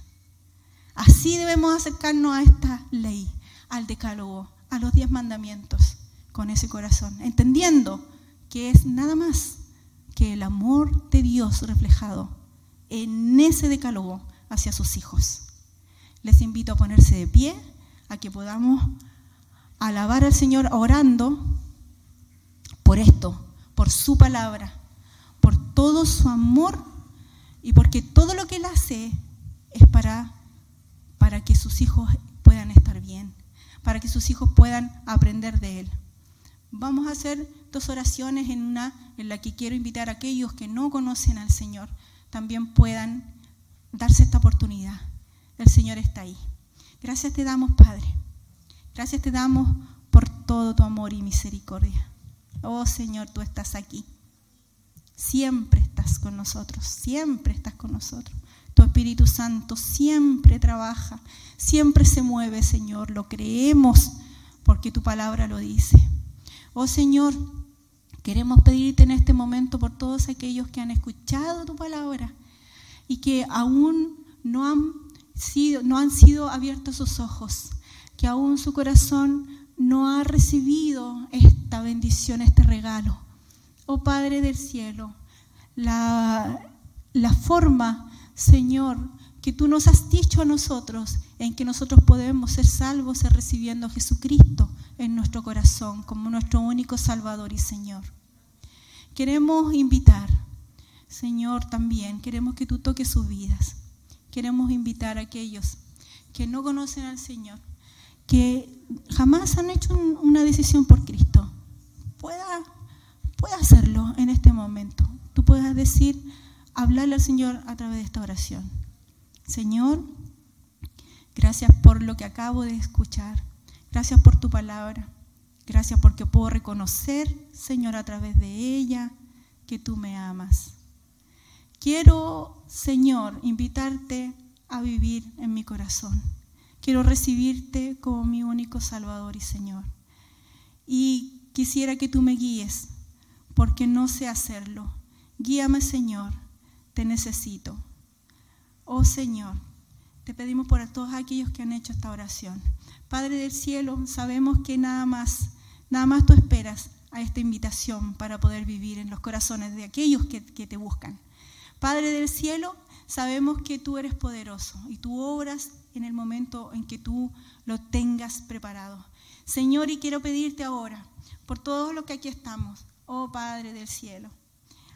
Así debemos acercarnos a esta ley, al decálogo, a los diez mandamientos, con ese corazón, entendiendo que es nada más que el amor de Dios reflejado en ese decálogo hacia sus hijos. Les invito a ponerse de pie a que podamos alabar al Señor orando por esto, por su palabra, por todo su amor y porque todo lo que Él hace es para, para que sus hijos puedan estar bien, para que sus hijos puedan aprender de Él. Vamos a hacer dos oraciones en una en la que quiero invitar a aquellos que no conocen al Señor, también puedan darse esta oportunidad. El Señor está ahí. Gracias te damos, Padre. Gracias te damos por todo tu amor y misericordia. Oh Señor, tú estás aquí. Siempre estás con nosotros, siempre estás con nosotros. Tu Espíritu Santo siempre trabaja, siempre se mueve, Señor. Lo creemos porque tu palabra lo dice. Oh Señor, queremos pedirte en este momento por todos aquellos que han escuchado tu palabra y que aún no han no han sido abiertos sus ojos, que aún su corazón no ha recibido esta bendición, este regalo. Oh Padre del cielo, la, la forma, Señor, que tú nos has dicho a nosotros en que nosotros podemos ser salvos recibiendo a Jesucristo en nuestro corazón como nuestro único Salvador y Señor. Queremos invitar, Señor, también, queremos que tú toques sus vidas queremos invitar a aquellos que no conocen al Señor, que jamás han hecho una decisión por Cristo, pueda, pueda hacerlo en este momento. Tú puedas decir, hablarle al Señor a través de esta oración. Señor, gracias por lo que acabo de escuchar. Gracias por tu palabra. Gracias porque puedo reconocer, Señor, a través de ella, que tú me amas. Quiero, Señor, invitarte a vivir en mi corazón. Quiero recibirte como mi único Salvador y Señor. Y quisiera que tú me guíes, porque no sé hacerlo. Guíame, Señor, te necesito. Oh Señor, te pedimos por todos aquellos que han hecho esta oración. Padre del cielo, sabemos que nada más, nada más tú esperas a esta invitación para poder vivir en los corazones de aquellos que, que te buscan. Padre del cielo, sabemos que tú eres poderoso y tú obras en el momento en que tú lo tengas preparado. Señor, y quiero pedirte ahora por todo lo que aquí estamos, oh Padre del cielo.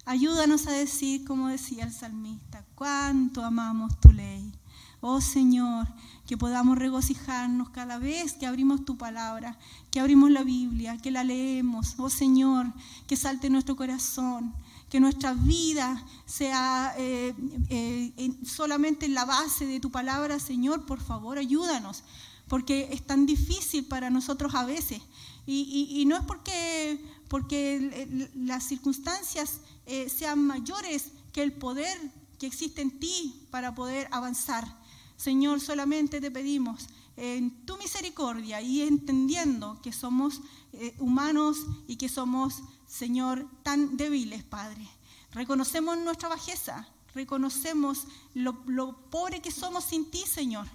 Ayúdanos a decir, como decía el salmista, cuánto amamos tu ley. Oh Señor, que podamos regocijarnos cada vez que abrimos tu palabra, que abrimos la Biblia, que la leemos. Oh Señor, que salte nuestro corazón, que nuestra vida sea eh, eh, solamente en la base de tu palabra, Señor, por favor, ayúdanos, porque es tan difícil para nosotros a veces. Y, no es porque, porque las circunstancias eh, sean mayores que el poder que existe en ti para poder avanzar. Señor, solamente te pedimos en tu misericordia y entendiendo que somos eh, humanos y que somos, Señor, tan débiles, Padre. Reconocemos nuestra bajeza, reconocemos lo, lo pobre que somos sin ti, Señor.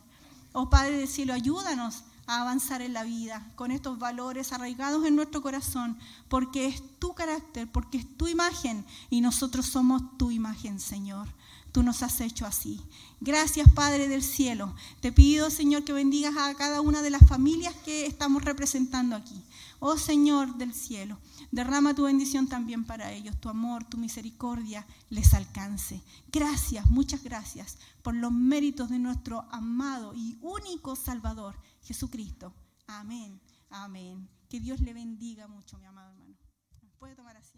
Oh Padre del cielo, ayúdanos a avanzar en la vida con estos valores arraigados en nuestro corazón, porque es tu carácter, porque es tu imagen y nosotros somos tu imagen, Señor tú nos has hecho así. Gracias, Padre del cielo. Te pido, Señor, que bendigas a cada una de las familias que estamos representando aquí. Oh Señor del cielo, derrama tu bendición también para ellos, tu amor, tu misericordia les alcance. Gracias, muchas gracias por los méritos de nuestro amado y único Salvador, Jesucristo. Amén, amén. Que Dios le bendiga mucho, mi amado hermano. Puede tomar asiento.